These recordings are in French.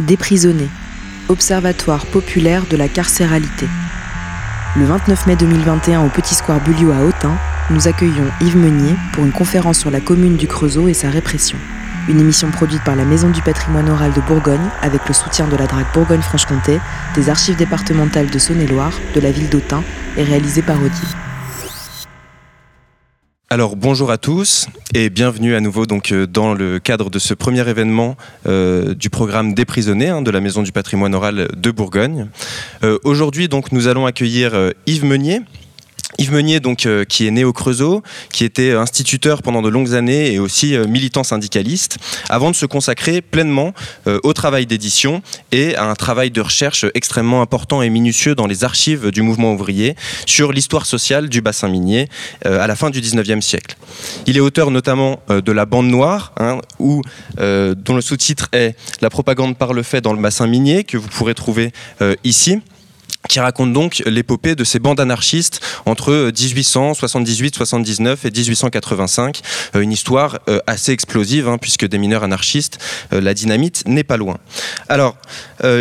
Déprisonné, Observatoire populaire de la carcéralité. Le 29 mai 2021 au Petit Square Bulliot à Autun, nous accueillons Yves Meunier pour une conférence sur la commune du Creusot et sa répression. Une émission produite par la Maison du patrimoine oral de Bourgogne avec le soutien de la DRAC Bourgogne-Franche-Comté, des archives départementales de Saône-et-Loire, de la ville d'Autun et réalisée par Audi. Alors bonjour à tous et bienvenue à nouveau donc euh, dans le cadre de ce premier événement euh, du programme Déprisonné hein, de la Maison du patrimoine oral de Bourgogne. Euh, aujourd'hui donc nous allons accueillir Yves Meunier Yves Meunier, donc, euh, qui est né au Creusot, qui était instituteur pendant de longues années et aussi euh, militant syndicaliste, avant de se consacrer pleinement euh, au travail d'édition et à un travail de recherche extrêmement important et minutieux dans les archives du mouvement ouvrier sur l'histoire sociale du bassin minier à la fin du 19e siècle. Il est auteur notamment de La Bande Noire, hein, dont le sous-titre est La propagande par le fait dans le bassin minier, que vous pourrez trouver ici qui raconte donc l'épopée de ces bandes anarchistes entre 1878-79 et 1885. Euh, une histoire euh, assez explosive, hein, puisque des mineurs anarchistes, euh, la dynamite n'est pas loin. Alors,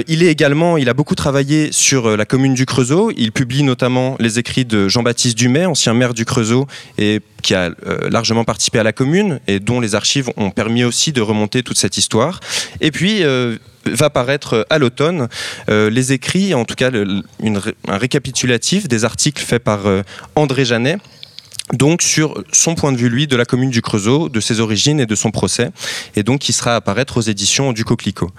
il est également, il a beaucoup travaillé sur la commune du Creusot. Il publie notamment les écrits de Jean-Baptiste Dumay, ancien maire du Creusot et qui a largement participé à la commune et dont les archives ont permis aussi de remonter toute cette histoire. Et puis, va paraître à l'automne. Euh, les écrits, en tout cas un récapitulatif des articles faits par euh, André Janet donc sur son point de vue, lui, de la commune du Creusot, de ses origines et de son procès, et donc qui sera à apparaître aux éditions du Coquelicot.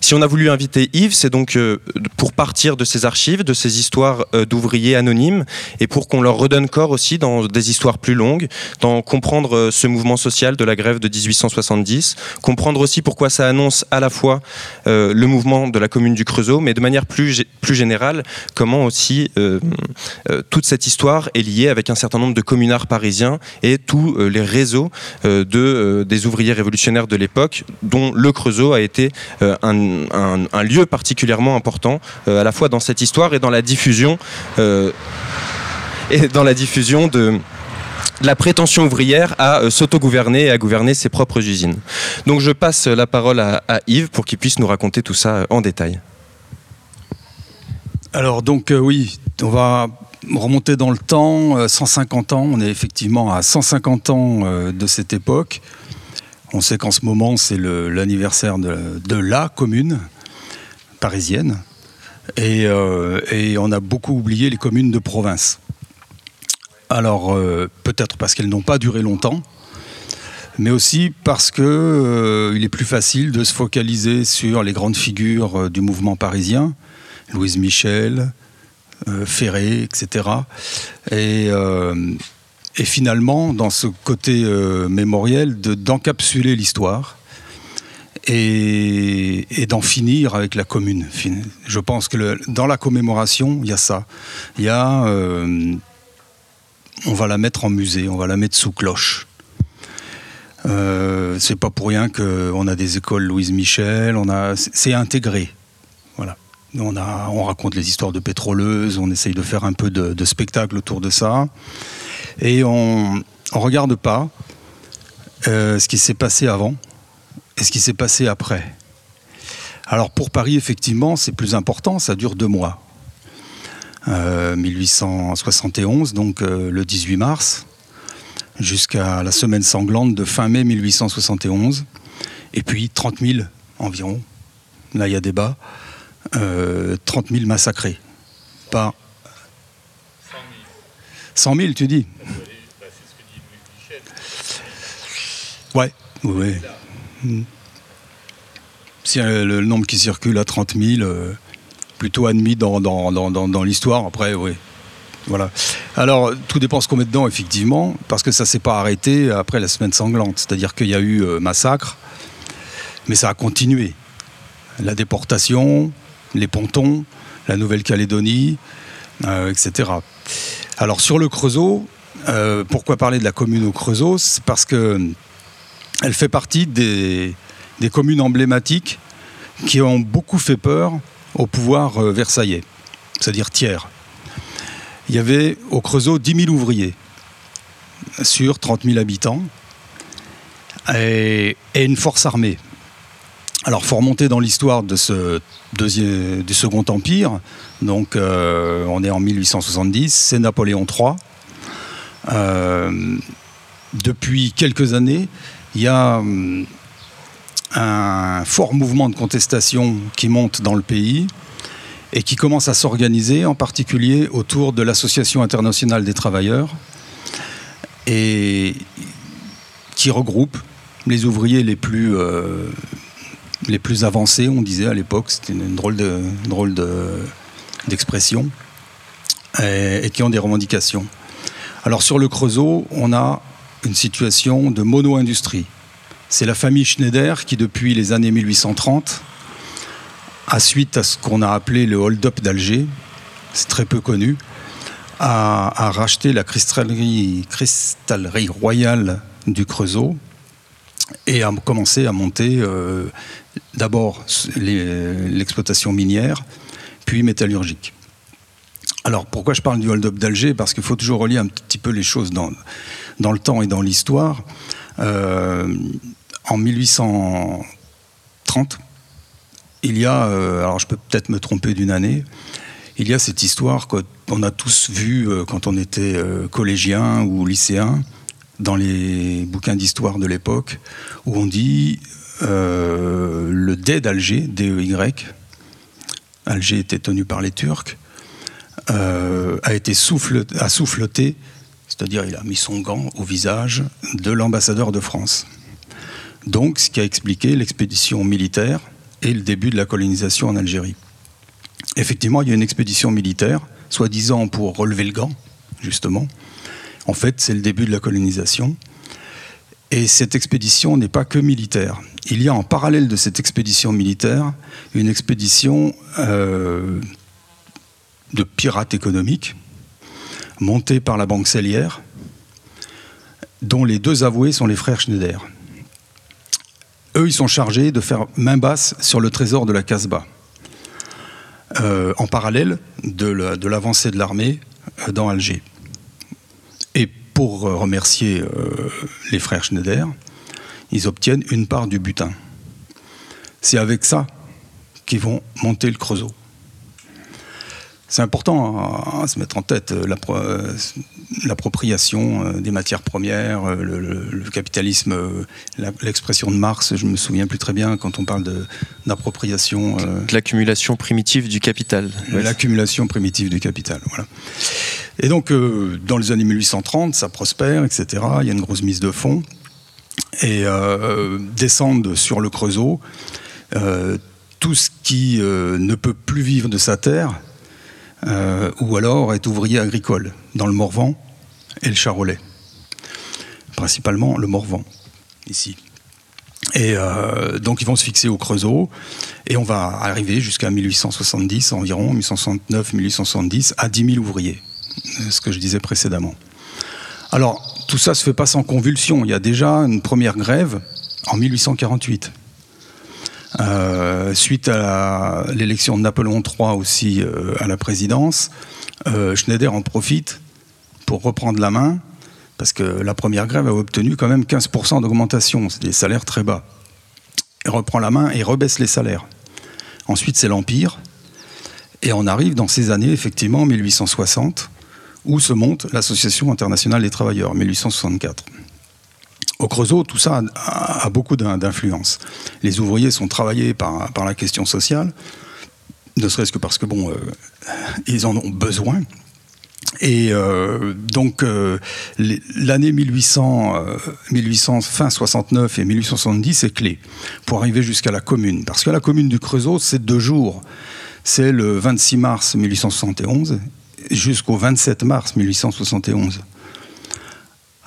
Si on a voulu inviter Yves, c'est donc euh, pour partir de ses archives, de ses histoires euh, d'ouvriers anonymes, et pour qu'on leur redonne corps aussi dans des histoires plus longues, dans comprendre euh, ce mouvement social de la grève de 1870, comprendre aussi pourquoi ça annonce à la fois le mouvement de la commune du Creusot, mais de manière plus, plus générale, comment aussi toute cette histoire est liée avec un certain nombre de communards parisien et tous euh, les réseaux euh, de, euh, des ouvriers révolutionnaires de l'époque, dont le Creusot a été un, lieu particulièrement important, à la fois dans cette histoire et dans la diffusion, et dans la diffusion de la prétention ouvrière à s'autogouverner et à gouverner ses propres usines. Donc je passe la parole à Yves pour qu'il puisse nous raconter tout ça en détail. Alors donc oui, on va remonter dans le temps, 150 euh, ans, on est effectivement à 150 ans euh, de cette époque. On sait qu'en ce moment, c'est l'anniversaire de, la commune parisienne. Euh, et, on a beaucoup oublié les communes de province. Alors, peut-être parce qu'elles n'ont pas duré longtemps, mais aussi parce qu'il est plus facile de se focaliser sur les grandes figures du mouvement parisien, Louise Michel, euh, Ferré, etc. Euh, et, finalement, dans ce côté euh, mémoriel, d'encapsuler l'histoire et, d'en finir avec la commune. Je pense que dans la commémoration, il y a ça. Il y a, on va la mettre en musée, on va la mettre sous cloche. c'est pas pour rien qu'on a des écoles Louise Michel, on a, c'est intégré. On raconte les histoires de pétroleuses, on essaye de faire un peu de, spectacle autour de ça. Et on ne regarde pas euh, ce qui s'est passé avant et ce qui s'est passé après. Alors pour Paris, effectivement, c'est plus important, ça dure deux mois. 1871, euh, donc euh, le 18 mars, jusqu'à la semaine sanglante de fin mai 1871. Et puis 30 000 environ, là il y a débat, 30 euh, 000 massacrés. Pas 100 000, tu dis Ouais, oui. Hmm. Si euh, le nombre qui circule à 30 000, euh, plutôt admis dans, dans, l'histoire, après, oui. Voilà. Alors, tout dépend ce qu'on met dedans, effectivement, parce que ça ne s'est pas arrêté après la semaine sanglante. C'est-à-dire qu'il y a eu massacre, mais ça a continué. La déportation, les pontons, la Nouvelle-Calédonie, euh, etc. Alors sur le Creusot, euh, pourquoi parler de la commune au Creusot? C'est parce qu'elle fait partie des, communes emblématiques qui ont beaucoup fait peur au pouvoir euh, versaillais, c'est-à-dire tiers. Il y avait au Creusot 10 000 ouvriers sur 30 000 habitants et une force armée. Alors, faut remonter dans l'histoire du Second Empire. Donc, euh, on est en 1870, c'est Napoléon III. Euh, depuis quelques années, il y a hum, un fort mouvement de contestation qui monte dans le pays et qui commence à s'organiser, en particulier autour de l'Association internationale des travailleurs, et qui regroupe les ouvriers les plus, euh, les plus avancés, on disait à l'époque, c'était une drôle de drôle d'expression, et, et, qui ont des revendications. Alors sur le Creusot, on a une situation de mono-industrie. C'est la famille Schneider qui, depuis les années 1830, à suite à ce qu'on a appelé le hold-up d'Alger, c'est très peu connu, a, racheté la cristallerie, cristallerie royale du Creusot et a commencé à monter euh, d'abord l'exploitation minière, puis métallurgique. Alors pourquoi je parle du hold-up d'Alger? Parce qu'il faut toujours relier un petit peu les choses dans, dans le temps et dans l'histoire. Euh, en 1830, il y a, euh, alors je peux peut-être me tromper d'une année, il y a cette histoire qu'on a tous vue euh, quand on était collégien ou lycéen dans les bouquins d'histoire de l'époque, où on dit le dé d'Alger, DEY, Alger était tenu par les Turcs, a été souffleté c'est-à-dire il a mis son gant au visage de l'ambassadeur de France. Donc, ce qui a expliqué l'expédition militaire et le début de la colonisation en Algérie. Effectivement, il y a une expédition militaire, soi-disant pour relever le gant, justement. En fait, c'est le début de la colonisation. Et cette expédition n'est pas que militaire. Il y a en parallèle de cette expédition militaire une expédition euh, de pirates économiques montée par la Banque Cellière, dont les deux avoués sont les frères Schneider. Eux, ils sont chargés de faire main basse sur le trésor de la Casbah, euh, en parallèle de l'avancée de l'armée euh, dans Alger. Et pour remercier les frères Schneider, ils obtiennent une part du butin. C'est avec ça qu'ils vont monter le Creusot c'est important à, se mettre en tête euh, euh, l'appropriation euh, des matières premières, le, capitalisme, l'expression de Marx, je me souviens plus très bien quand on parle d'appropriation. L'accumulation primitive du capital. L'accumulation primitive du capital, voilà. Et donc, dans les années 1830, ça prospère, etc. Il y a une grosse mise de fonds. Et descendent sur le Creusot tout ce qui ne peut plus vivre de sa terre euh, ou alors est ouvrier agricole dans le Morvan et le Charolais. Principalement le Morvan, ici. Et euh, donc ils vont se fixer au Creusot et on va arriver jusqu'à 1870 environ, 1869-1870, à 10 000 ouvriers, euh, ce que je disais précédemment. Alors tout ça se fait pas sans convulsion. Il y a déjà une première grève en 1848. Euh, suite à l'élection de Napoléon III aussi euh, à la présidence, euh, Schneider en profite pour reprendre la main, parce que la première grève a obtenu quand même 15% d'augmentation, c'est des salaires très bas. Il reprend la main et rebaisse les salaires. Ensuite, c'est l'Empire, et on arrive dans ces années, effectivement, 1860, où se monte l'Association internationale des travailleurs, 1864 au Creusot, tout ça a, beaucoup d'influence. Les ouvriers sont travaillés par, la question sociale, ne serait-ce que parce que, bon, euh, ils en ont besoin. Et euh, donc, euh, l'année 1800, 1800, fin 69 et 1870 est clé pour arriver jusqu'à la commune. Parce que la commune du Creusot, c'est deux jours. C'est le 26 mars 1871 jusqu'au 27 mars 1871.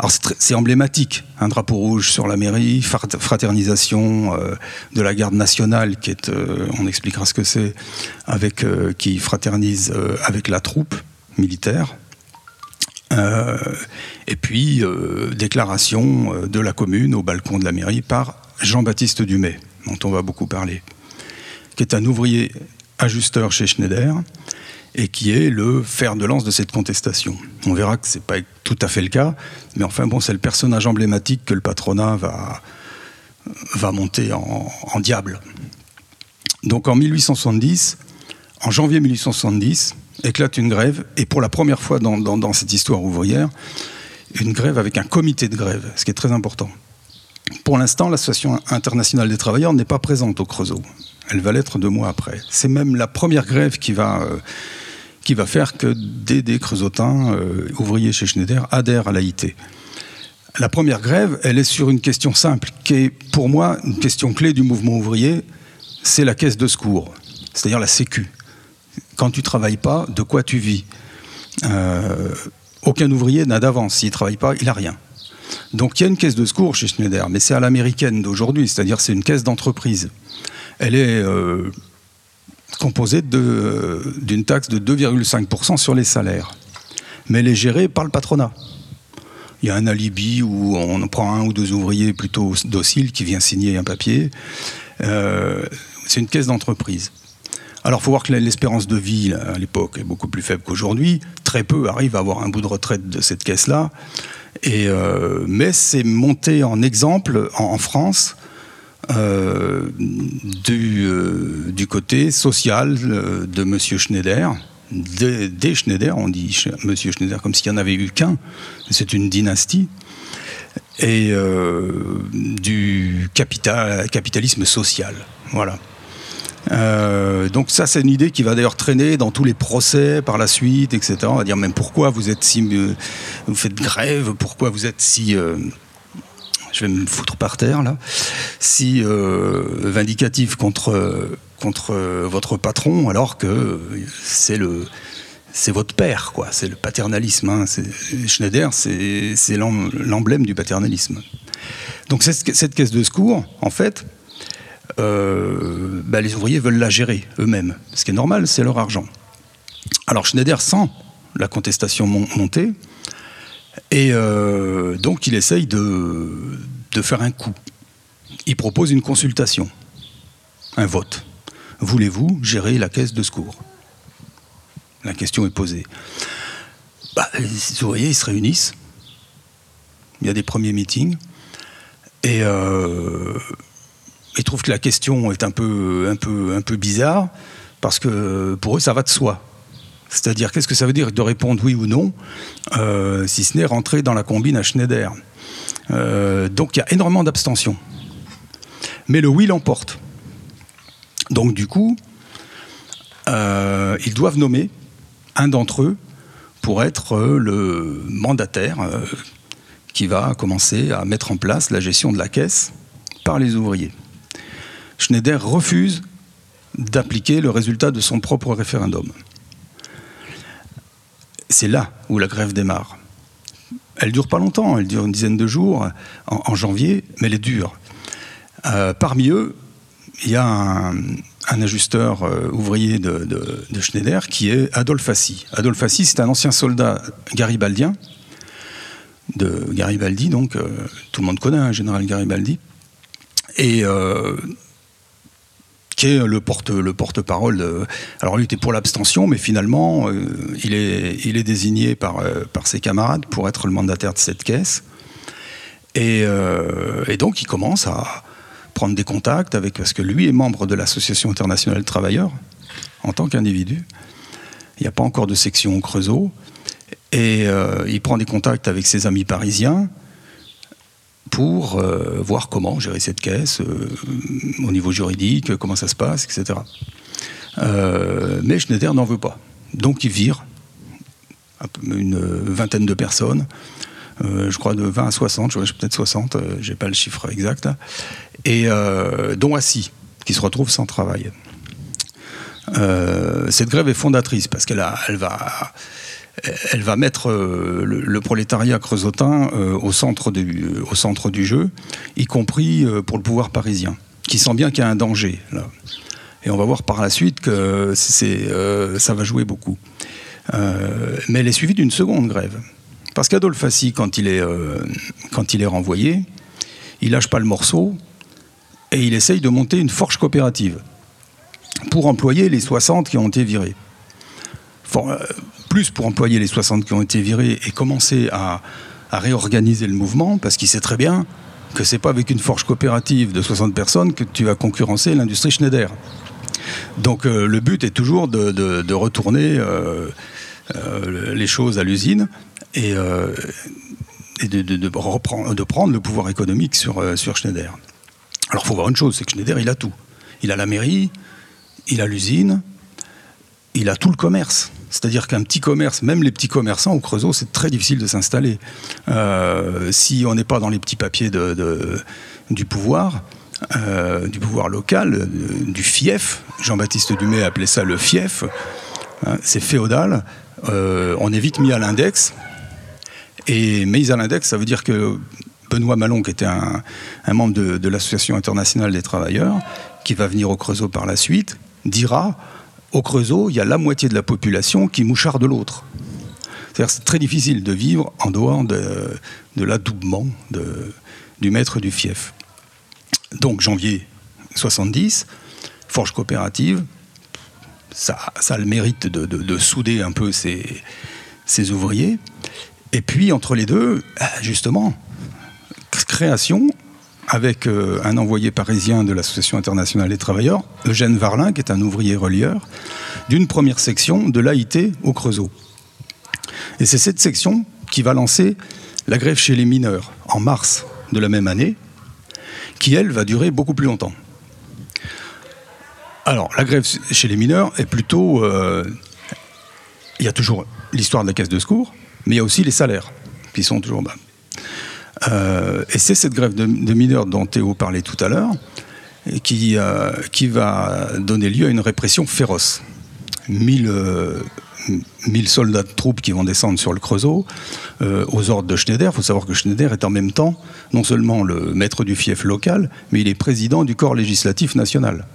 Alors c'est emblématique, un drapeau rouge sur la mairie, fraternisation euh, de la garde nationale, qui est, euh, on expliquera ce que c'est, avec euh, qui fraternise avec la troupe militaire. et puis déclaration de la commune au balcon de la mairie par Jean-Baptiste Dumay, dont on va beaucoup parler, qui est un ouvrier ajusteur chez Schneider et qui est le fer de lance de cette contestation. On verra que ce n'est pas tout à fait le cas, mais enfin bon, c'est le personnage emblématique que le patronat va, va monter en, diable. Donc en 1870, en janvier 1870, éclate une grève, et pour la première fois dans, cette histoire ouvrière, une grève avec un comité de grève, ce qui est très important. Pour l'instant, l'Association internationale des travailleurs n'est pas présente au Creusot. Elle va l'être deux mois après. C'est même la première grève qui va, euh, qui va faire que des creusotins euh, ouvriers chez Schneider adhèrent à l'AIT. La première grève, elle est sur une question simple, qui est pour moi une question clé du mouvement ouvrier, c'est la caisse de secours, c'est-à-dire la sécu. Quand tu travailles pas, de quoi tu vis? Euh, Aucun ouvrier n'a d'avance. S'il travaille pas, il a rien. Donc il y a une caisse de secours chez Schneider, mais c'est à l'américaine d'aujourd'hui, c'est-à-dire c'est une caisse d'entreprise. Elle est euh, composée d'une taxe de 2,5% sur les salaires, mais elle est gérée par le patronat. Il y a un alibi où on prend un ou deux ouvriers plutôt dociles qui vient signer un papier. Euh, c'est une caisse d'entreprise. Alors, il faut voir que l'espérance de vie à l'époque est beaucoup plus faible qu'aujourd'hui. Très peu arrivent à avoir un bout de retraite de cette caisse-là. Euh, mais c'est monté en exemple en, France euh, euh, du, côté social de M. Schneider. Des, Schneider, on dit M. Schneider comme s'il n'y en avait eu qu'un. C'est une dynastie et du capital, capitalisme social. Voilà. Euh, donc ça, c'est une idée qui va d'ailleurs traîner dans tous les procès par la suite, etc. On va dire même pourquoi vous êtes si, euh, vous faites grève, pourquoi vous êtes si, euh, je vais me foutre par terre là, si vindicatif contre contre votre patron, alors que c'est le c'est votre père, quoi. C'est le paternalisme. Hein. Schneider, c'est l'emblème du paternalisme. Donc cette caisse de secours, en fait, euh, bah, les ouvriers veulent la gérer eux-mêmes. Ce qui est normal, c'est leur argent. Alors Schneider sent la contestation monter, et euh, donc il essaye de, de faire un coup. Il propose une consultation, un vote. Voulez-vous gérer la caisse de secours? La question est posée. Bah, les ouvriers ils se réunissent. Il y a des premiers meetings. Et euh, ils trouvent que la question est un peu, un peu, un peu bizarre, parce que pour eux, ça va de soi. C'est-à-dire, qu'est-ce que ça veut dire de répondre oui ou non, euh, si ce n'est rentrer dans la combine à Schneider? Euh, Donc, il y a énormément d'abstention. Mais le oui l'emporte. Donc, du coup, euh, ils doivent nommer un d'entre eux pour être le mandataire qui va commencer à mettre en place la gestion de la caisse par les ouvriers. Schneider refuse d'appliquer le résultat de son propre référendum. C'est là où la grève démarre. Elle dure pas longtemps, elle dure une dizaine de jours en, janvier, mais elle est dure. Euh, parmi eux, il y a un, ajusteur euh, ouvrier de, Schneider qui est Adolphe Assy. Adolphe Assy, c'est un ancien soldat garibaldien, de Garibaldi, donc euh, tout le monde connaît un hein, général Garibaldi. Est le porte le porte-parole. Alors lui était pour l'abstention, mais finalement euh, il est il est désigné par euh, par ses camarades pour être le mandataire de cette caisse. Et, euh, et, donc il commence à prendre des contacts avec parce que lui est membre de l'association internationale de travailleurs en tant qu'individu. Il n'y a pas encore de section au Creusot. Et il prend des contacts avec ses amis parisiens pour euh, voir comment gérer cette caisse euh, au niveau juridique, comment ça se passe, etc. Euh, mais Schneider n'en veut pas. Donc il vire une vingtaine de personnes, je crois de 20 à 60, je peut-être 60, j'ai pas le chiffre exact, et dont Assis, qui se retrouve sans travail. cette grève est fondatrice parce qu'elle elle va elle va mettre euh, le, prolétariat creusotin euh, au, centre du, au centre du jeu, y compris euh, pour le pouvoir parisien, qui sent bien qu'il y a un danger là. Et on va voir par la suite que ça va jouer beaucoup. mais elle est suivie d'une seconde grève. Parce qu'Adolphe Assy, quand, il est, quand il est renvoyé, il lâche pas le morceau et il essaye de monter une forge coopérative pour employer les 60 qui ont été virés plus pour employer les 60 qui ont été virés et commencer à, réorganiser le mouvement, parce qu'il sait très bien que c'est pas avec une forge coopérative de 60 personnes que tu vas concurrencer l'industrie Schneider. Donc le but est toujours de, retourner les choses à l'usine et, de, reprendre, prendre le pouvoir économique sur, sur Schneider. Alors il faut voir une chose, c'est que Schneider, il a tout. Il a la mairie, il a l'usine, il a tout le commerce. C'est-à-dire qu'un petit commerce, même les petits commerçants au Creusot, c'est très difficile de s'installer. Euh, si on n'est pas dans les petits papiers du pouvoir, euh, du pouvoir local, euh, du fief, Jean-Baptiste Dumay appelait ça le fief, hein, c'est féodal, on est vite mis à l'index. Et mis à l'index, ça veut dire que Benoît Malon, qui était un, membre de l'Association internationale des travailleurs, qui va venir au Creusot par la suite, dira au Creusot, il y a la moitié de la population qui mouchard de l'autre. C'est très difficile de vivre en dehors de, l'adoubement du maître du fief. Donc janvier 70, forge coopérative, ça, a le mérite de, souder un peu ses, ouvriers. Et puis entre les deux, justement, création avec euh, un envoyé parisien de l'Association internationale des travailleurs, Eugène Varlin, qui est un ouvrier relieur, d'une première section de l'AIT au Creusot. Et c'est cette section qui va lancer la grève chez les mineurs en mars de la même année, qui elle va durer beaucoup plus longtemps. Alors, la grève chez les mineurs est plutôt. Euh, il y a toujours l'histoire de la caisse de secours, mais il y a aussi les salaires, qui sont toujours bas. Euh, et c'est cette grève de, mineurs dont Théo parlait tout à l'heure, qui, euh, qui va donner lieu à une répression féroce. 1000, euh, soldats de troupes qui vont descendre sur le Creusot aux ordres de Schneider. Il faut savoir que Schneider est en même temps non seulement le maître du fief local, mais il est président du corps législatif national.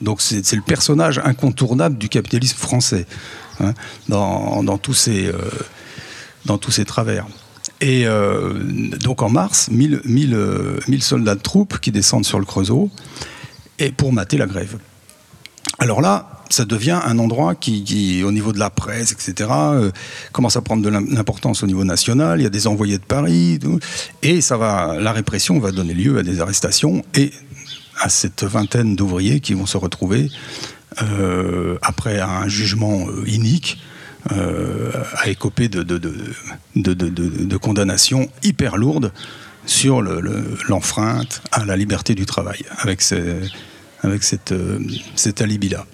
Donc c'est le personnage incontournable du capitalisme français hein, dans, dans, tous ces, dans tous ces travers. Et euh, donc en mars, 1000, euh, soldats de troupes qui descendent sur le Creusot et pour mater la grève. Alors là, ça devient un endroit qui, au niveau de la presse, etc., euh, commence à prendre de l'importance au niveau national. Il y a des envoyés de Paris, et ça va, la répression va donner lieu à des arrestations et à cette vingtaine d'ouvriers qui vont se retrouver après un jugement inique euh, a écopé de, de, condamnations hyper lourdes sur l'enfreinte à la liberté du travail, avec, avec cette, euh, cet alibi-là.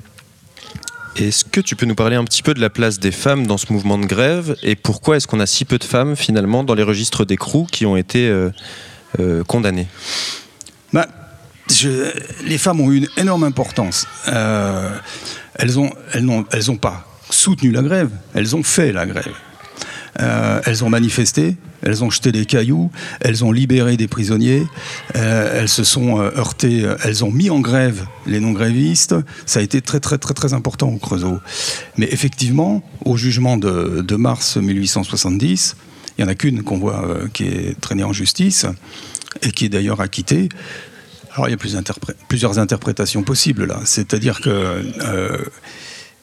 Est-ce que tu peux nous parler un petit peu de la place des femmes dans ce mouvement de grève et pourquoi est-ce qu'on a si peu de femmes finalement dans les registres d'écrou qui ont été euh, condamnées? Bah, Les femmes ont eu une énorme importance. elles n'ont elles elles ont pas soutenu la grève, elles ont fait la grève. Euh, elles ont manifesté, elles ont jeté des cailloux, elles ont libéré des prisonniers, euh, elles se sont euh, heurtées, elles ont mis en grève les non-grévistes. Ça a été très très très très important au Creusot. Mais effectivement, au jugement de, mars 1870, il n'y en a qu'une qu'on voit qui est traînée en justice et qui est d'ailleurs acquittée. Alors il y a plusieurs interprétations possibles là. C'est-à-dire que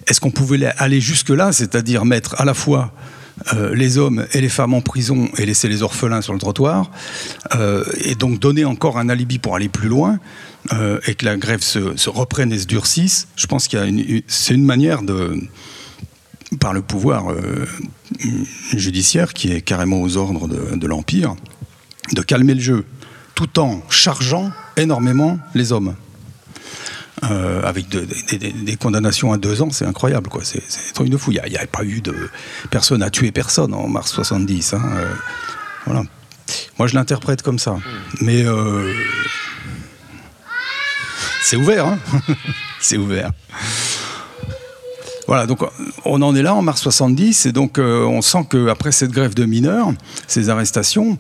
est-ce qu'on pouvait aller jusque-là, c'est-à-dire mettre à la fois euh, les hommes et les femmes en prison et laisser les orphelins sur le trottoir, euh, et donc donner encore un alibi pour aller plus loin, euh, et que la grève se, reprenne et se durcisse, je pense qu'il y c'est une manière de, par le pouvoir judiciaire qui est carrément aux ordres de l'Empire, de calmer le jeu, tout en chargeant énormément les hommes. Euh, avec des condamnations à deux ans, c'est incroyable, quoi. C'est un truc de. Il n'y a, pas eu de personne à tuer personne en mars 70. Hein, euh, voilà. Moi, je l'interprète comme ça. Mais euh, c'est ouvert, hein c'est ouvert. Voilà, donc on en est là en mars 70, et donc on sent qu'après cette grève de mineurs, ces arrestations,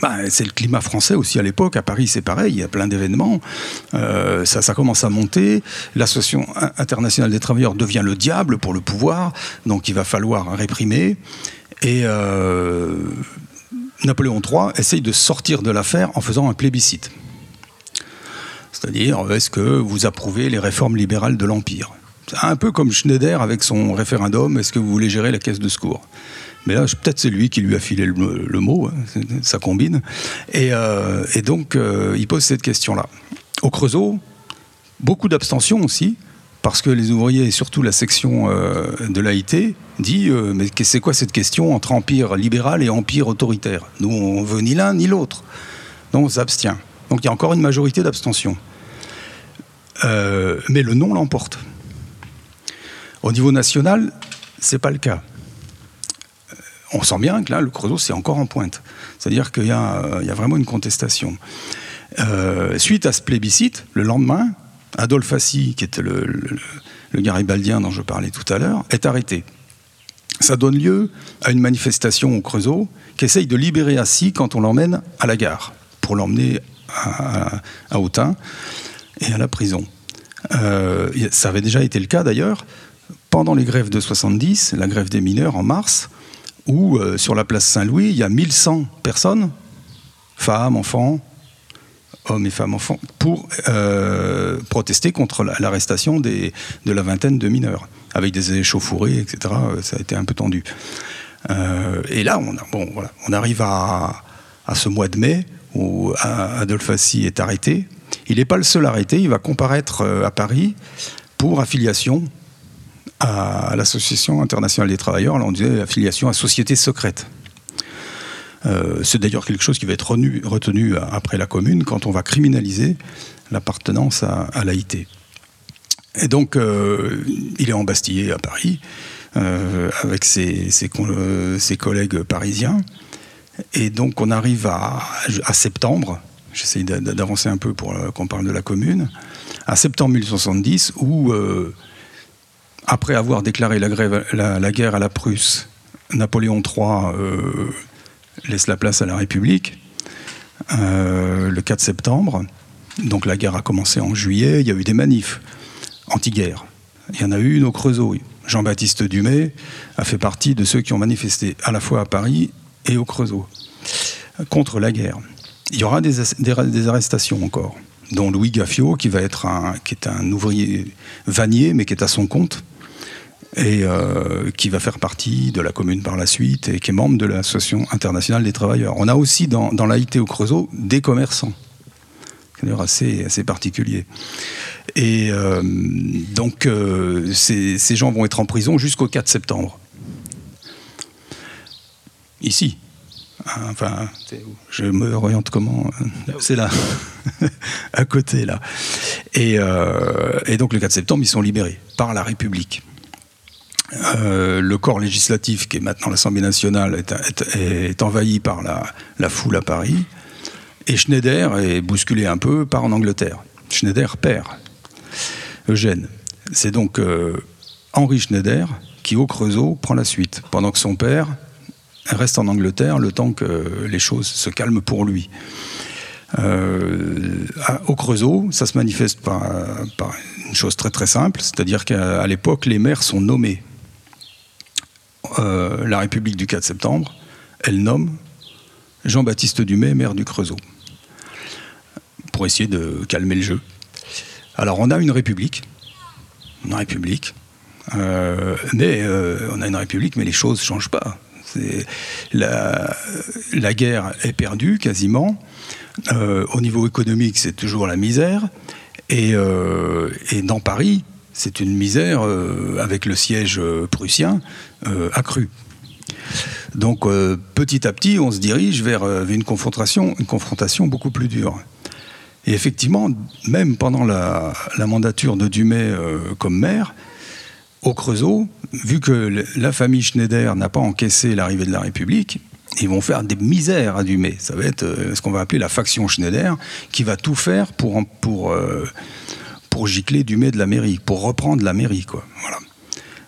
bah, c'est le climat français aussi à l'époque. À Paris, c'est pareil. Il y a plein d'événements. Euh, ça, commence à monter. L'Association internationale des travailleurs devient le diable pour le pouvoir. Donc, il va falloir réprimer. Et euh, Napoléon III essaye de sortir de l'affaire en faisant un plébiscite. C'est-à-dire, est-ce que vous approuvez les réformes libérales de l'Empire? Un peu comme Schneider avec son référendum, est-ce que vous voulez gérer la caisse de secours? Mais là, peut-être c'est lui qui lui a filé le, mot, hein, ça combine. Et, euh, donc, euh, il pose cette question-là. Au Creusot, beaucoup d'abstention aussi, parce que les ouvriers et surtout la section de l'AIT dit mais c'est quoi cette question entre empire libéral et empire autoritaire? Nous on veut ni l'un ni l'autre, donc on s'abstient. Donc il y a encore une majorité d'abstention. mais le non l'emporte. Au niveau national, c'est pas le cas. Euh, on sent bien que là, le Creusot, c'est encore en pointe. C'est-à-dire qu'il y, a vraiment une contestation. Euh, suite à ce plébiscite, le lendemain, Adolphe Assy, qui était le, garibaldien dont je parlais tout à l'heure, est arrêté. Ça donne lieu à une manifestation au Creusot qui essaye de libérer Assy quand on l'emmène à la gare, pour l'emmener à, Autun et à la prison. Euh, ça avait déjà été le cas d'ailleurs pendant les grèves de 70, la grève des mineurs en mars, où euh, sur la place Saint-Louis, il y a 1100 personnes, femmes, enfants, hommes et femmes, enfants, pour euh, protester contre l'arrestation de la vingtaine de mineurs, avec des échauffourées, etc. Euh, ça a été un peu tendu. et là, on, bon, on arrive à, ce mois de mai où Adolphe Assy est arrêté. Il n'est pas le seul arrêté, il va comparaître à Paris pour affiliation à l'Association internationale des travailleurs, on disait affiliation à société secrète. Euh, c'est d'ailleurs quelque chose qui va être retenu, après la commune quand on va criminaliser l'appartenance à, l'AIT. Et donc, euh, il est embastillé à Paris euh, avec ses, collègues parisiens. Et donc, on arrive à, à septembre, j'essaie d'avancer un peu pour qu'on parle de la commune, à septembre 1870, où après avoir déclaré la, guerre à la Prusse, Napoléon III euh, laisse la place à la République euh, le 4 septembre. Donc la guerre a commencé en juillet, il y a eu des manifs anti-guerre. Il y en a eu une au Creusot. Jean-Baptiste Dumay a fait partie de ceux qui ont manifesté à la fois à Paris et au Creusot contre la guerre. Il y aura des, des arrestations encore dont Louis Gaffio, qui, va être un, est un ouvrier vanier, mais qui est à son compte, et euh, qui va faire partie de la commune par la suite, et qui est membre de l'Association internationale des travailleurs. On a aussi dans, dans l'AIT au Creusot des commerçants, d'ailleurs assez, assez particulier. Et euh, donc, euh, ces gens vont être en prison jusqu'au 4 septembre. Ici, Enfin, je me oriente comment C'est là, à côté là. Euh, et, donc le 4 septembre, ils sont libérés par la République. Euh, le corps législatif, qui est maintenant l'Assemblée nationale, est, envahi par la, foule à Paris. Et Schneider est bousculé un peu par en Angleterre. Schneider perd. Eugène. C'est donc euh, Henri Schneider qui, au Creusot, prend la suite, pendant que son père reste en Angleterre le temps que les choses se calment pour lui. Euh, au Creusot, ça se manifeste par, une chose très très simple, c'est-à-dire qu'à l'époque, les maires sont nommés. Euh, la République du 4 septembre, elle nomme Jean-Baptiste Dumay, maire du Creusot, pour essayer de calmer le jeu. Alors on a une République, une République, euh, mais on a une République, mais les choses ne changent pas. La, guerre est perdue quasiment. Euh, au niveau économique, c'est toujours la misère. Et, euh, dans Paris, c'est une misère euh, avec le siège prussien accru. Donc petit à petit, on se dirige vers, une, confrontation, une confrontation beaucoup plus dure. Et effectivement, même pendant la, la mandature de Dumay comme maire, au Creusot, vu que la famille Schneider n'a pas encaissé l'arrivée de la République, ils vont faire des misères à Dumay. Ça va être euh, ce qu'on va appeler la faction Schneider, qui va tout faire pour, euh, gicler Dumay de la mairie, pour reprendre la mairie. Quoi.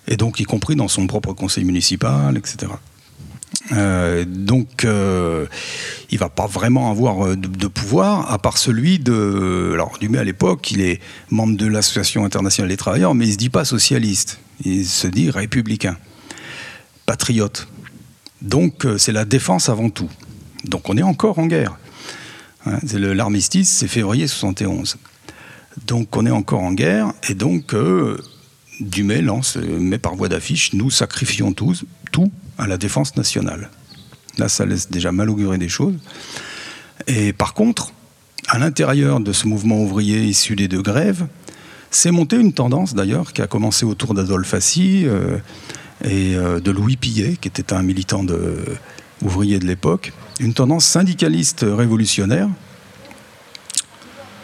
Et donc, y compris dans son propre conseil municipal, etc. Euh, donc, euh, il va pas vraiment avoir euh, de, pouvoir, à part celui de. Alors, Dumais, à l'époque, il est membre de l'Association internationale des travailleurs, mais il se dit pas socialiste. Il se dit républicain, patriote. Donc, c'est la défense avant tout. Donc, on est encore en guerre. Hein, l'armistice, c'est février 71. Donc, on est encore en guerre, et donc. Dumay lance, met par voie d'affiche, nous sacrifions tous, tout à la défense nationale. Là, ça laisse déjà mal augurer des choses. Et par contre, à l'intérieur de ce mouvement ouvrier issu des deux grèves, C'est monté une tendance d'ailleurs qui a commencé autour d'Adolphe Assy et de Louis Pillet, qui était un militant ouvrier de l'époque, une tendance syndicaliste révolutionnaire.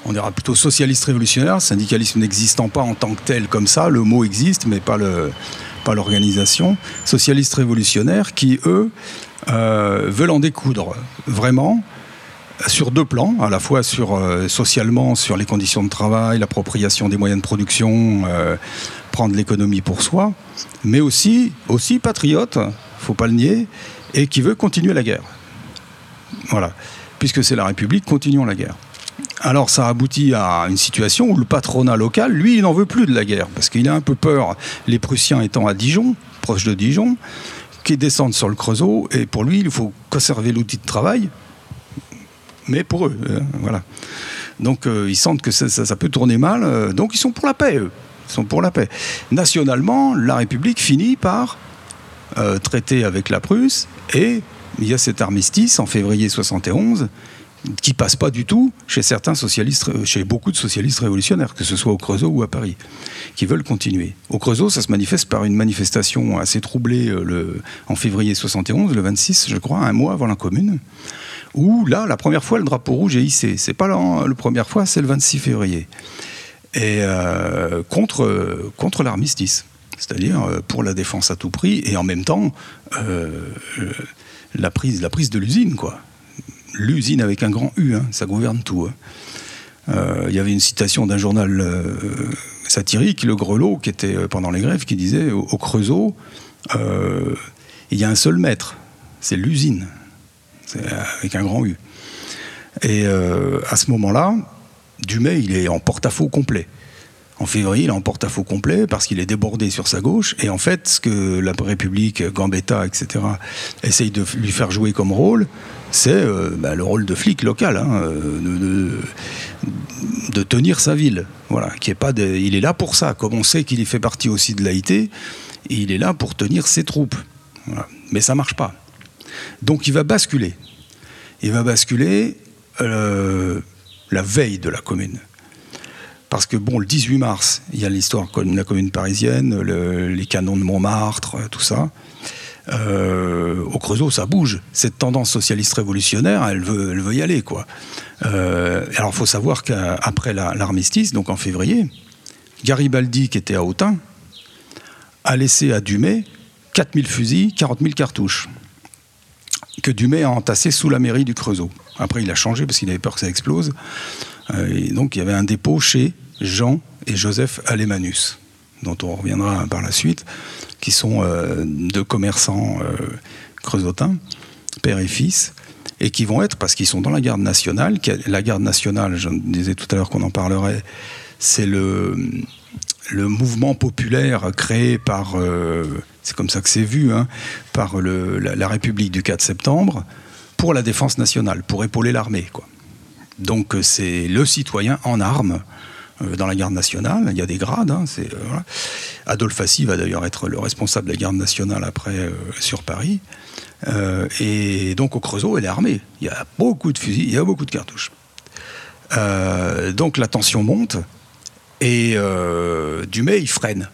On dira plutôt socialiste révolutionnaire, syndicalisme n'existant pas en tant que tel comme ça, le mot existe mais pas le, pas l'organisation, socialistes révolutionnaires qui, eux, euh, veulent en découdre vraiment sur deux plans, à la fois sur euh, socialement sur les conditions de travail, l'appropriation des moyens de production, euh, prendre l'économie pour soi, mais aussi aussi patriote, faut pas le nier, et qui veut continuer la guerre. Voilà, puisque c'est la République, continuons la guerre. Alors ça aboutit à une situation où le patronat local, lui, il n'en veut plus de la guerre, parce qu'il a un peu peur, les Prussiens étant à Dijon, proche de Dijon, qui descendent sur le Creusot, et pour lui, il faut conserver l'outil de travail, mais pour eux, hein, voilà. Donc euh, ils sentent que ça, peut tourner mal, euh, donc ils sont pour la paix, eux. Ils sont pour la paix. Nationalement, la République finit par euh, traiter avec la Prusse, et il y a cet armistice en février 71 qui passe pas du tout chez certains socialistes, euh, chez beaucoup de socialistes révolutionnaires, que ce soit au Creusot ou à Paris, qui veulent continuer. Au Creusot, ça se manifeste par une manifestation assez troublée euh, en février 71, le 26, je crois, un mois avant la Commune, où là, la première fois, le drapeau rouge est hissé. C'est pas la, la, première fois, c'est le 26 février, et euh, contre contre l'armistice, c'est-à-dire pour la défense à tout prix, et en même temps la prise la prise de l'usine, quoi l'usine avec un grand U, hein, ça gouverne tout. Hein. Euh, il y avait une citation d'un journal euh, satirique, Le Grelot, qui était euh, pendant les grèves, qui disait au, Creusot, il y a un seul maître, c'est l'usine, avec un grand U. Et à ce moment-là, Dumay, il est en porte-à-faux complet. En février, il est en porte-à-faux complet parce qu'il est débordé sur sa gauche. Et en fait, ce que la République, Gambetta, etc., essaye de lui faire jouer comme rôle, c'est euh, bah, le rôle de flic local, hein, euh, de, tenir sa ville. Voilà, qui est pas il est là pour ça. Comme on sait qu'il fait partie aussi de l'AIT, il est là pour tenir ses troupes. Mais ça marche pas. Donc il va basculer. Il va basculer euh, la veille de la commune. Parce que, bon, le 18 mars, il y a l'histoire de la commune parisienne, les canons de Montmartre, tout ça. Euh, au Creusot, ça bouge. Cette tendance socialiste révolutionnaire, elle veut, y aller, quoi. Euh, alors, il faut savoir qu'après l'armistice, donc en février, Garibaldi, qui était à Autun, a laissé à Dumay 4000 fusils, 40 000 cartouches, que Dumay a entassé sous la mairie du Creusot. Après, il a changé parce qu'il avait peur que ça explose. Euh, donc, il y avait un dépôt chez Jean et Joseph Alémanus, dont on reviendra par la suite qui sont euh, deux commerçants euh, creusotins, père et fils, et qui vont être, parce qu'ils sont dans la garde nationale, la garde nationale, je disais tout à l'heure qu'on en parlerait, c'est le, mouvement populaire créé par, c'est comme ça que c'est vu, hein, par le, la, République du 4 septembre pour la défense nationale, pour épauler l'armée. Donc c'est le citoyen en armes euh, dans la garde nationale. Il y a des grades. Hein, euh, Adolphe Assy va d'ailleurs être le responsable de la garde nationale après euh, sur Paris. et donc au Creusot, elle est armée. Il y a beaucoup de fusils, il y a beaucoup de cartouches. donc la tension monte et Dumay, il freine.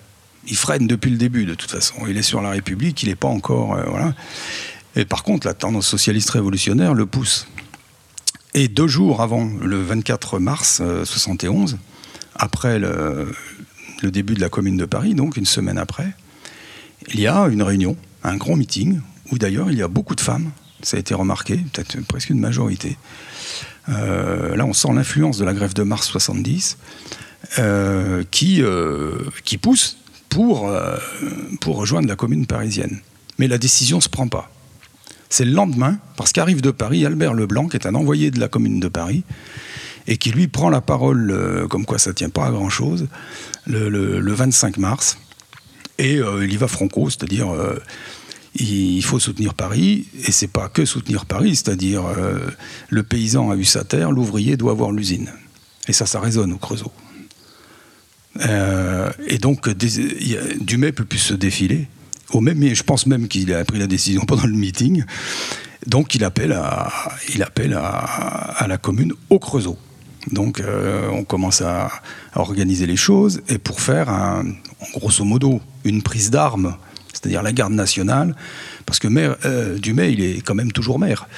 Il freine depuis le début, de toute façon. Il est sur la République, il n'est pas encore. voilà. Et par contre, la tendance socialiste révolutionnaire le pousse. Et deux jours avant, le 24 mars 71, après le, début de la Commune de Paris, donc une semaine après, il y a une réunion, un grand meeting, où d'ailleurs il y a beaucoup de femmes, ça a été remarqué, peut-être presque une majorité. Euh, là, on sent l'influence de la grève de mars 70, euh, qui, euh, qui pousse pour, pour rejoindre la commune parisienne. Mais la décision ne se prend pas. C'est le lendemain, parce qu'arrive de Paris Albert Leblanc, qui est un envoyé de la commune de Paris, et qui lui prend la parole, euh, comme quoi ça tient pas à grand chose, le, 25 mars, et euh, il y va franco, c'est-à-dire euh, il faut soutenir Paris, et c'est pas que soutenir Paris, c'est-à-dire le paysan a eu sa terre, l'ouvrier doit avoir l'usine. Et ça, ça résonne au Creusot. et donc, Dumais peut plus se défiler. Au même, je pense même qu'il a pris la décision pendant le meeting. Donc, il appelle à, il appelle à, la commune au Creusot Donc on commence à, organiser les choses et pour faire, grosso modo, une prise d'armes, c'est-à-dire la garde nationale, parce que maire, Dumais, il est quand même toujours maire.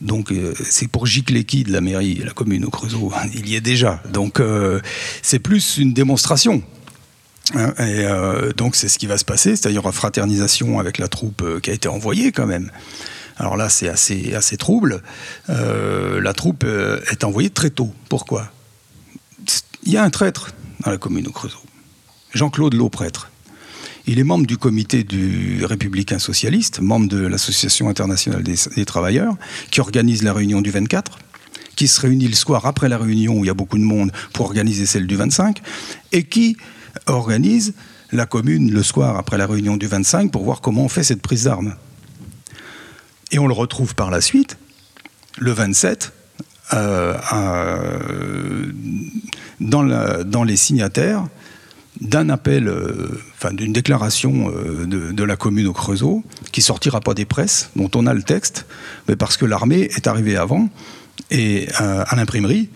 Donc c'est pour gicler qui de la mairie, la commune au Creusot? Il y est déjà. Donc c'est plus une démonstration. Et euh, donc c'est ce qui va se passer, c'est-à-dire fraternisation avec la troupe euh, qui a été envoyée quand même. Alors là c'est assez, assez trouble. Euh, la troupe est envoyée très tôt. Pourquoi? Il y a un traître dans la commune au Creusot, Jean-Claude Lauprêtre. Il est membre du comité du républicain socialiste, membre de l'Association internationale des, travailleurs, qui organise la réunion du 24, qui se réunit le soir après la réunion où il y a beaucoup de monde pour organiser celle du 25, et qui organise la commune le soir après la réunion du 25 pour voir comment on fait cette prise d'armes. Et on le retrouve par la suite, le 27, euh, dans, dans, les signataires d'un appel, euh, d'une déclaration euh, de, de, la commune au Creusot, qui sortira pas des presses, dont on a le texte, mais parce que l'armée est arrivée avant, et à l'imprimerie,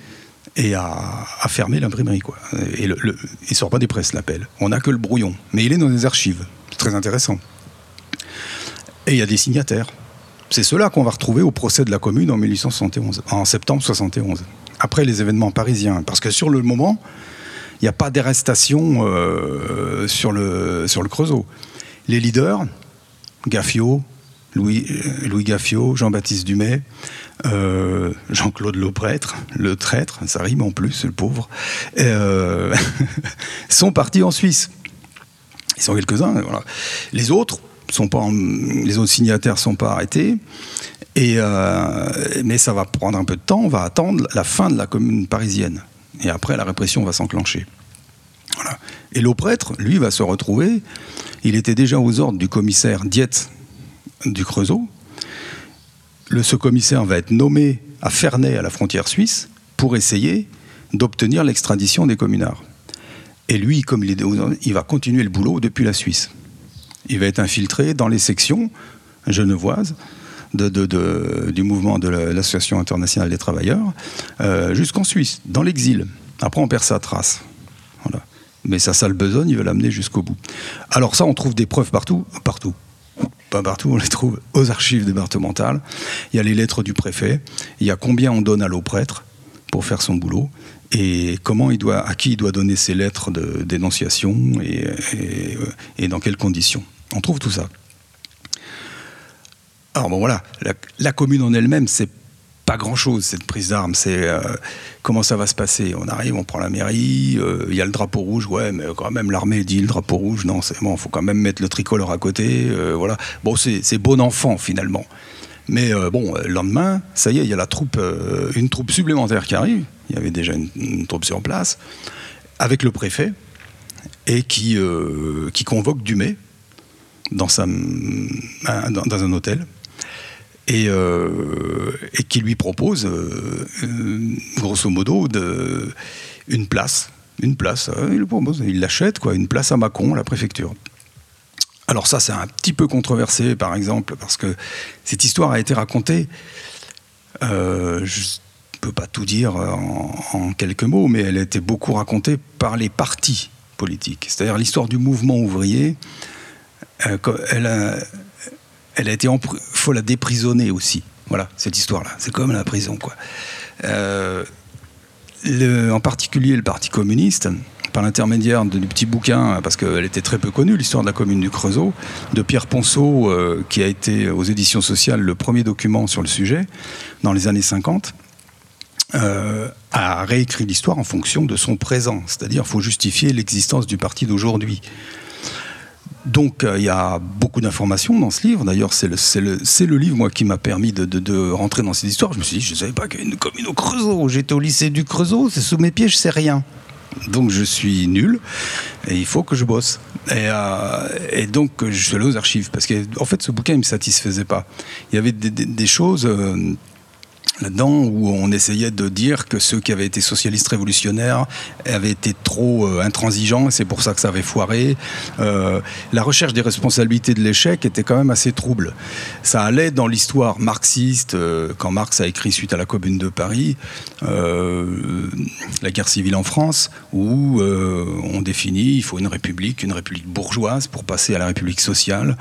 et à, fermer l'imprimerie. Quoi. Et il sort pas des presses, l'appel. On n'a que le brouillon. Mais il est dans les archives. C'est très intéressant. Et il y a des signataires. C'est ceux-là qu'on va retrouver au procès de la commune en 1871, en septembre 71, après les événements parisiens. Parce que sur le moment, il n'y a pas d'arrestation euh, sur, le, sur le Creusot. Les leaders, Gaffio, Louis, euh, Louis Gaffio, Jean-Baptiste Dumay, euh, Jean-Claude Lauprêtre, le traître, ça rime en plus, le pauvre, euh, sont partis en Suisse. Ils sont quelques-uns. Les autres sont pas, les autres signataires sont pas arrêtés. Et mais ça va prendre un peu de temps. On va attendre la fin de la commune parisienne. Et après, la répression va s'enclencher. Et Lauprêtre, lui, va se retrouver. Il était déjà aux ordres du commissaire Dietz du Creusot. Le, ce commissaire va être nommé à Ferney, à la frontière suisse, pour essayer d'obtenir l'extradition des communards. Et lui, comme il est il va continuer le boulot depuis la Suisse. Il va être infiltré dans les sections genevoises du mouvement de l'Association internationale des travailleurs euh, jusqu'en Suisse, dans l'exil. Après, on perd sa trace. Voilà. Mais sa sale besogne, il va l'amener jusqu'au bout. Alors ça, on trouve des preuves partout, partout pas partout, on les trouve aux archives départementales. Il y a les lettres du préfet, il y a combien on donne à l'eau prêtre pour faire son boulot et comment il doit, à qui il doit donner ses lettres de dénonciation et, dans quelles conditions. On trouve tout ça. Alors bon voilà, la, la commune en elle-même, c'est pas grand-chose, cette prise d'armes. C'est euh, comment ça va se passer? On arrive, on prend la mairie, euh, il y a le drapeau rouge, ouais, mais quand même l'armée dit le drapeau rouge, non, c'est bon, faut quand même mettre le tricolore à côté, euh, voilà. Bon, c'est bon enfant finalement. Mais bon, le lendemain, ça y est, il y a la troupe, une troupe supplémentaire qui arrive. Il y avait déjà une, troupe sur place, avec le préfet, et qui, convoque Dumay dans, sa, dans un hôtel euh, et, qui lui propose, euh, euh, grosso modo, une place. Une place, hein, il l'achète, quoi, une place à Mâcon, la préfecture. Alors ça, c'est un petit peu controversé, par exemple, parce que cette histoire a été racontée, je ne peux pas tout dire en, quelques mots, mais elle a été beaucoup racontée par les partis politiques. C'est-à-dire l'histoire du mouvement ouvrier, elle a, elle a été, faut la déprisonner aussi. Voilà, cette histoire-là. C'est comme la prison, quoi. Euh, en particulier le Parti communiste, par l'intermédiaire du petit bouquin, parce qu'elle était très peu connue, l'histoire de la commune du Creusot, de Pierre Ponceau, euh, qui a été aux éditions sociales le premier document sur le sujet, dans les années 50, euh, a réécrit l'histoire en fonction de son présent. C'est-à-dire, qu'il faut justifier l'existence du parti d'aujourd'hui. Donc euh, il y a beaucoup d'informations dans ce livre. D'ailleurs, c'est le, livre moi, qui m'a permis de, rentrer dans cette histoire. Je me suis dit, je ne savais pas qu'il y avait une commune au Creusot. J'étais au lycée du Creusot, c'est sous mes pieds, je sais rien. Donc je suis nul et il faut que je bosse. Et, euh, donc je suis allé aux archives parce qu'en en fait ce bouquin ne me satisfaisait pas. Il y avait des, choses... Euh, là-dedans où on essayait de dire que ceux qui avaient été socialistes révolutionnaires avaient été trop euh, intransigeants et c'est pour ça que ça avait foiré. Euh, la recherche des responsabilités de l'échec était quand même assez trouble. Ça allait dans l'histoire marxiste, euh, quand Marx a écrit suite à la Commune de Paris, la guerre civile en France, où on définit il faut une république, une république bourgeoise pour passer à la république sociale.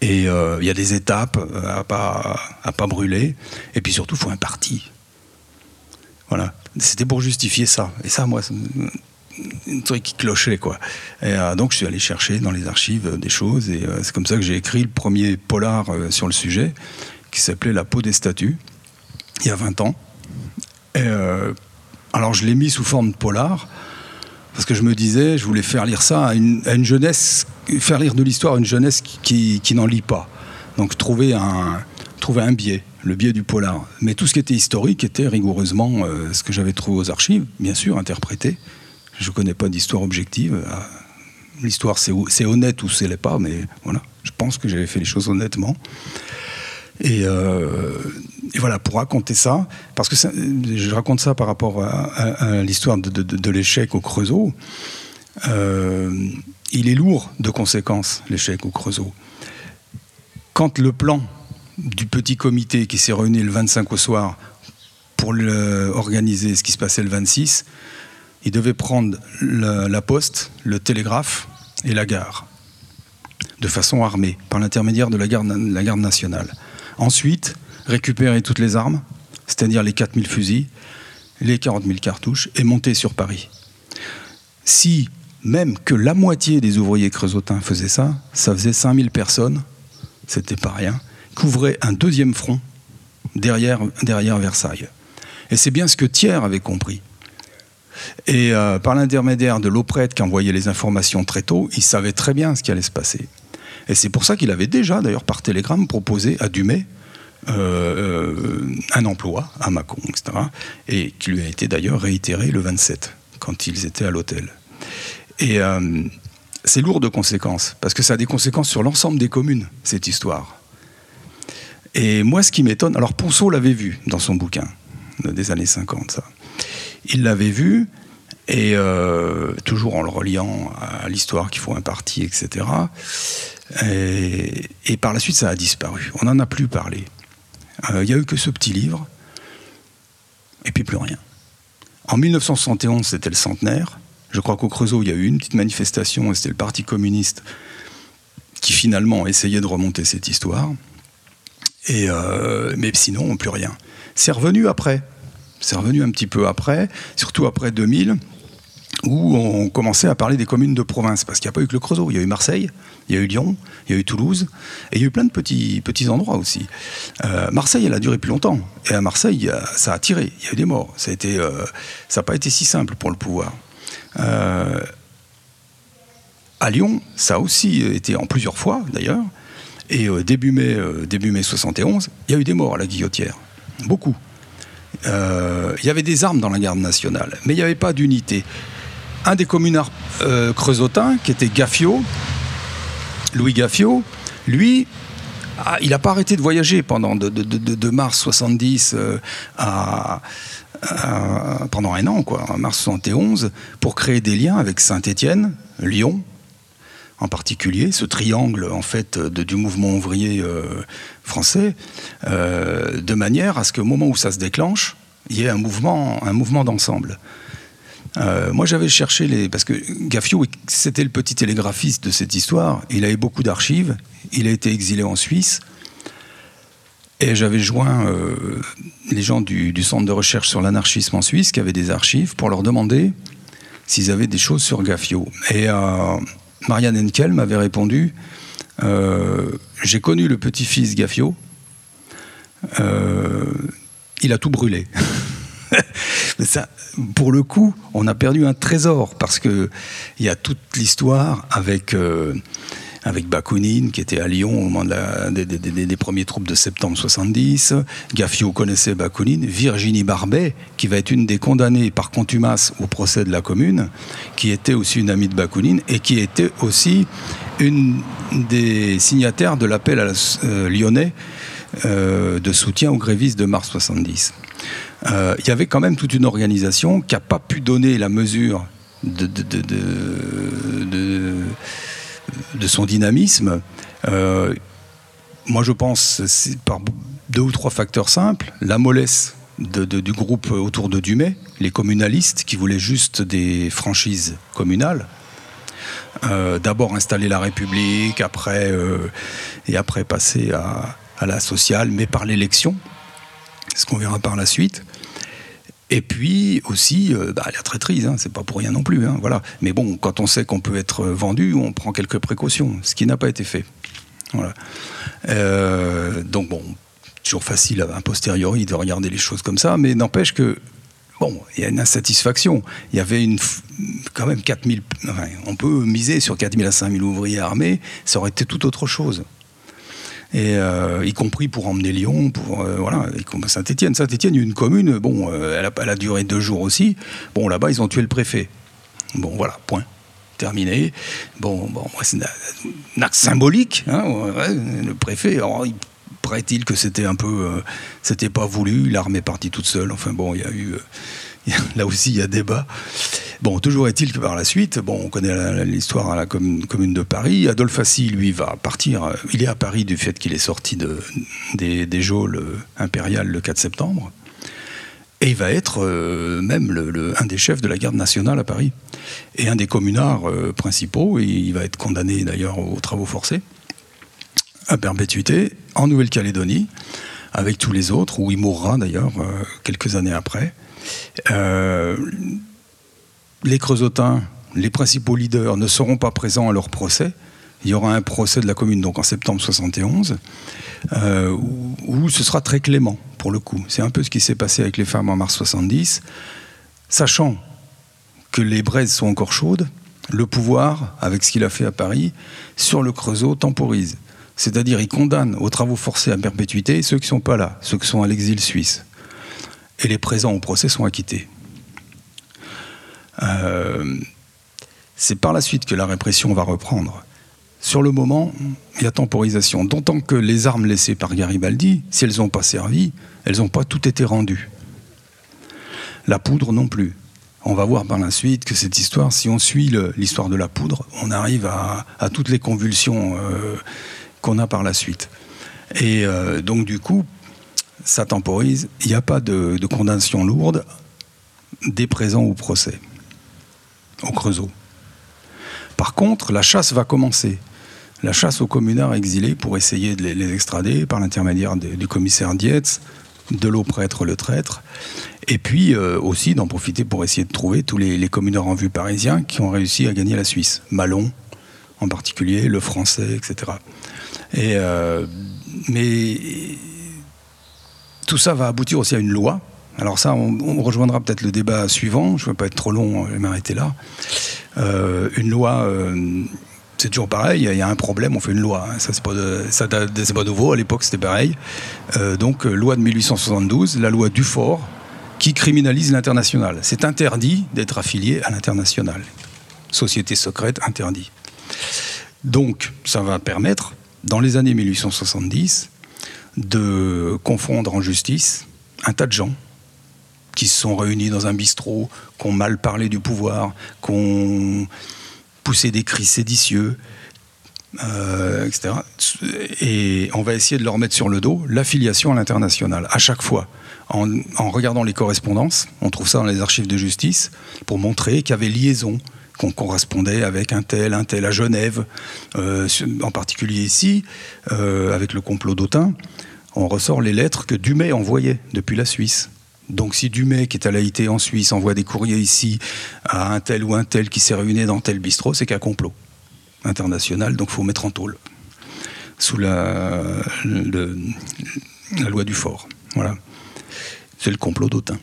Et il y a des étapes à pas, à pas brûler. Et puis surtout, il faut parti. Voilà. C'était pour justifier ça. Et ça, moi, c'est un truc qui clochait, quoi. Et euh, donc, je suis allé chercher dans les archives euh, des choses. Et euh, c'est comme ça que j'ai écrit le premier polar sur le sujet, qui s'appelait La peau des statues, il y a 20 ans. Alors, je l'ai mis sous forme de polar. Parce que je me disais, je voulais faire lire ça à une, jeunesse, faire lire de l'histoire à une jeunesse qui, qui n'en lit pas. Donc trouver un, trouver un biais le biais du polar. Mais tout ce qui était historique était rigoureusement euh, ce que j'avais trouvé aux archives, bien sûr, interprété. Je ne connais pas d'histoire objective. Euh, l'histoire, c'est honnête ou c'est l'est pas, mais voilà, je pense que j'avais fait les choses honnêtement. Et, euh, voilà, pour raconter ça, parce que je raconte ça par rapport à, l'histoire de, l'échec au Creusot, il est lourd de conséquences, l'échec au Creusot. Quand le plan du petit comité qui s'est réuni le 25 au soir pour organiser ce qui se passait le 26, il devait prendre la, poste, le télégraphe et la gare, de façon armée, par l'intermédiaire de la garde, la garde nationale. Ensuite, récupérer toutes les armes, c'est-à-dire les 4000 fusils, les 40 000 cartouches, et monter sur Paris. Si même que la moitié des ouvriers creusotins faisaient ça, ça faisait 5000 personnes, c'était pas rien, couvrait un deuxième front derrière, Versailles. Et c'est bien ce que Thiers avait compris. Et euh, par l'intermédiaire de l'Auprette qui envoyait les informations très tôt, il savait très bien ce qui allait se passer. Et c'est pour ça qu'il avait déjà, d'ailleurs par télégramme, proposé à Dumay euh, euh, un emploi à Mâcon, etc. Et qui lui a été d'ailleurs réitéré le 27, quand ils étaient à l'hôtel. Et c'est lourd de conséquences, parce que ça a des conséquences sur l'ensemble des communes, cette histoire. Et moi, ce qui m'étonne, alors Ponceau l'avait vu dans son bouquin des années 50, ça. Il l'avait vu, et euh, toujours en le reliant à l'histoire qu'il faut un parti, etc. Et, par la suite, ça a disparu. On n'en a plus parlé. Euh, il n'y a eu que ce petit livre, et puis plus rien. En 1971, c'était le centenaire. Je crois qu'au Creusot, il y a eu une petite manifestation, et c'était le Parti communiste qui finalement essayait de remonter cette histoire. Euh, mais sinon, plus rien. C'est revenu après. C'est revenu un petit peu après, surtout après 2000, où on commençait à parler des communes de province. Parce qu'il n'y a pas eu que le Creusot. Il y a eu Marseille, il y a eu Lyon, il y a eu Toulouse, et il y a eu plein de petits, petits endroits aussi. Euh, Marseille, elle a duré plus longtemps. Et à Marseille, ça a tiré. Il y a eu des morts. Ça n'a euh, pas été si simple pour le pouvoir. à Lyon, ça a aussi été en plusieurs fois, d'ailleurs. Et euh, début, mai, euh, début mai 71, il y a eu des morts à la guillotière. Beaucoup. Euh, il y avait des armes dans la garde nationale, mais il n'y avait pas d'unité. Un des communards creusotins, qui était Gaffio, Louis Gaffio, lui, il n'a pas arrêté de voyager pendant de, mars 70 à, pendant un an, quoi, mars 71, pour créer des liens avec Saint-Étienne, Lyon, en particulier, ce triangle en fait du mouvement ouvrier euh, français, euh, de manière à ce qu'au moment où ça se déclenche, il y ait un mouvement, un mouvement d'ensemble. Euh, moi, j'avais cherché les. Parce que Gaffio, c'était le petit télégraphiste de cette histoire. Il avait beaucoup d'archives. Il a été exilé en Suisse. Et j'avais joint les gens du, Centre de recherche sur l'anarchisme en Suisse, qui avaient des archives, pour leur demander s'ils avaient des choses sur Gaffio. Et Marianne Henkel m'avait répondu euh, J'ai connu le petit-fils Gaffio, euh, il a tout brûlé. ça, pour le coup, on a perdu un trésor parce qu'il y a toute l'histoire avec. Euh, avec Bakounine, qui était à Lyon au moment des, premiers troupes de septembre 70. Gaffio connaissait Bakounine. Virginie Barbet, qui va être une des condamnées par contumace au procès de la Commune, qui était aussi une amie de Bakounine et qui était aussi une des signataires de l'appel euh, lyonnais euh, de soutien aux grévistes de mars 70. il y avait quand même toute une organisation qui n'a pas pu donner la mesure de, son dynamisme. moi, je pense, par deux ou trois facteurs simples. La mollesse du groupe autour de Dumay, les communalistes qui voulaient juste des franchises communales. Euh, d'abord installer la République, après, euh, et après passer à, la sociale, mais par l'élection, ce qu'on verra par la suite. Et puis aussi, euh, bah, la traîtrise, hein, c'est pas pour rien non plus. Hein, voilà. Mais bon, quand on sait qu'on peut être vendu, on prend quelques précautions, ce qui n'a pas été fait. Voilà. donc bon, toujours facile a posteriori de regarder les choses comme ça, mais n'empêche que bon, il y a une insatisfaction. Il y avait une, quand même 4000, enfin, on peut miser sur 4000 à 5000 ouvriers armés, ça aurait été tout autre chose. Et euh, y compris pour emmener Lyon, pour euh, voilà, Saint-Étienne. Saint-Étienne, une commune, bon, euh, elle, a, elle, duré deux jours aussi. Bon, là-bas, ils ont tué le préfet. Bon, voilà, point. Terminé. Bon, bon, c'est un acte symbolique. Hein, le préfet, alors, il paraît-il que c'était un peu, c'était pas voulu, l'armée est partie toute seule. Enfin bon, il y a eu, là aussi il y a débat. Bon, toujours est-il que par la suite, bon, on connaît l'histoire à la commune, de Paris. Adolphe Assy, lui, va partir. Euh, il est à Paris du fait qu'il est sorti de, des, geôles impériales le 4 septembre. Et il va être même le, un des chefs de la garde nationale à Paris. Et un des communards principaux. Et il va être condamné d'ailleurs aux travaux forcés à perpétuité en Nouvelle-Calédonie, avec tous les autres, où il mourra d'ailleurs euh, quelques années après. Euh, les Creusotins, les principaux leaders, ne seront pas présents à leur procès. Il y aura un procès de la commune donc en septembre 71, euh, où, ce sera très clément pour le coup. C'est un peu ce qui s'est passé avec les femmes en mars 70. Sachant que les braises sont encore chaudes, le pouvoir, avec ce qu'il a fait à Paris, sur le Creusot, temporise. C'est-à-dire, il condamne aux travaux forcés à perpétuité ceux qui ne sont pas là, ceux qui sont à l'exil suisse. Et les présents au procès sont acquittés. Euh, c'est par la suite que la répression va reprendre. Sur le moment, il y a temporisation. D'autant que les armes laissées par Garibaldi, si elles n'ont pas servi, elles n'ont pas toutes été rendues. La poudre non plus. On va voir par la suite que cette histoire, si on suit l'histoire de la poudre, on arrive à, toutes les convulsions euh, qu'on a par la suite. Et euh, donc du coup, ça temporise. Il n'y a pas de, condamnation lourde des présents au procès, au Creusot. Par contre, la chasse va commencer. La chasse aux communards exilés pour essayer de les, extrader par l'intermédiaire du commissaire Dietz, de l'eau prêtre le traître, et puis euh, aussi d'en profiter pour essayer de trouver tous les, les, communards en vue parisiens qui ont réussi à gagner la Suisse. Malon en particulier, le français, etc. Et, euh, mais tout ça va aboutir aussi à une loi. Alors ça, on, rejoindra peut-être le débat suivant. Je ne veux pas être trop long, je vais m'arrêter là. Euh, une loi, euh, c'est toujours pareil. Il y a un problème, on fait une loi. Ça, c'est pas, pas nouveau. À l'époque, c'était pareil. donc, loi de 1872, la loi Dufort, qui criminalise l'international. C'est interdit d'être affilié à l'international. Société secrète, interdit. Donc, ça va permettre dans les années 1870, de confondre en justice un tas de gens qui se sont réunis dans un bistrot, qui ont mal parlé du pouvoir, qui ont poussé des cris séditieux, euh, etc. Et on va essayer de leur mettre sur le dos l'affiliation à l'international, à chaque fois. En, regardant les correspondances, on trouve ça dans les archives de justice, pour montrer qu'il y avait liaison qu'on correspondait avec un tel, un tel à Genève, euh, en particulier ici, euh, avec le complot d'Autun, on ressort les lettres que Dumay envoyait depuis la Suisse. Donc si Dumay, qui est à l'AIT en Suisse, envoie des courriers ici à un tel ou un tel qui s'est réuni dans tel bistrot, c'est qu'un complot international, donc il faut mettre en tôle, sous la, loi du fort. Voilà. C'est le complot d'Autun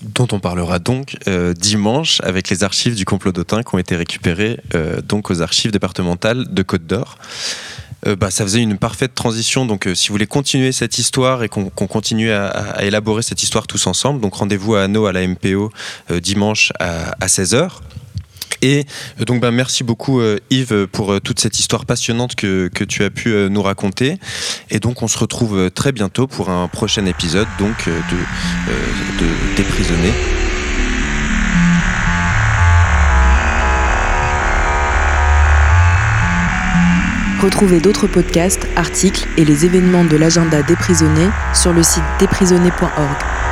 dont on parlera donc euh, dimanche avec les archives du complot d'Autun qui ont été récupérées euh, donc aux archives départementales de Côte d'Or. Euh, bah, ça faisait une parfaite transition. Donc, si vous voulez continuer cette histoire et qu'on continue à, élaborer cette histoire tous ensemble, donc rendez-vous à Hanau à la MPO dimanche à, 16h. Et donc bah, merci beaucoup Yves pour toute cette histoire passionnante que, que tu as pu nous raconter. Et donc on se retrouve très bientôt pour un prochain épisode donc de, de Déprisonner. Retrouvez d'autres podcasts, articles et les événements de l'agenda des sur le site desprisonniers.org.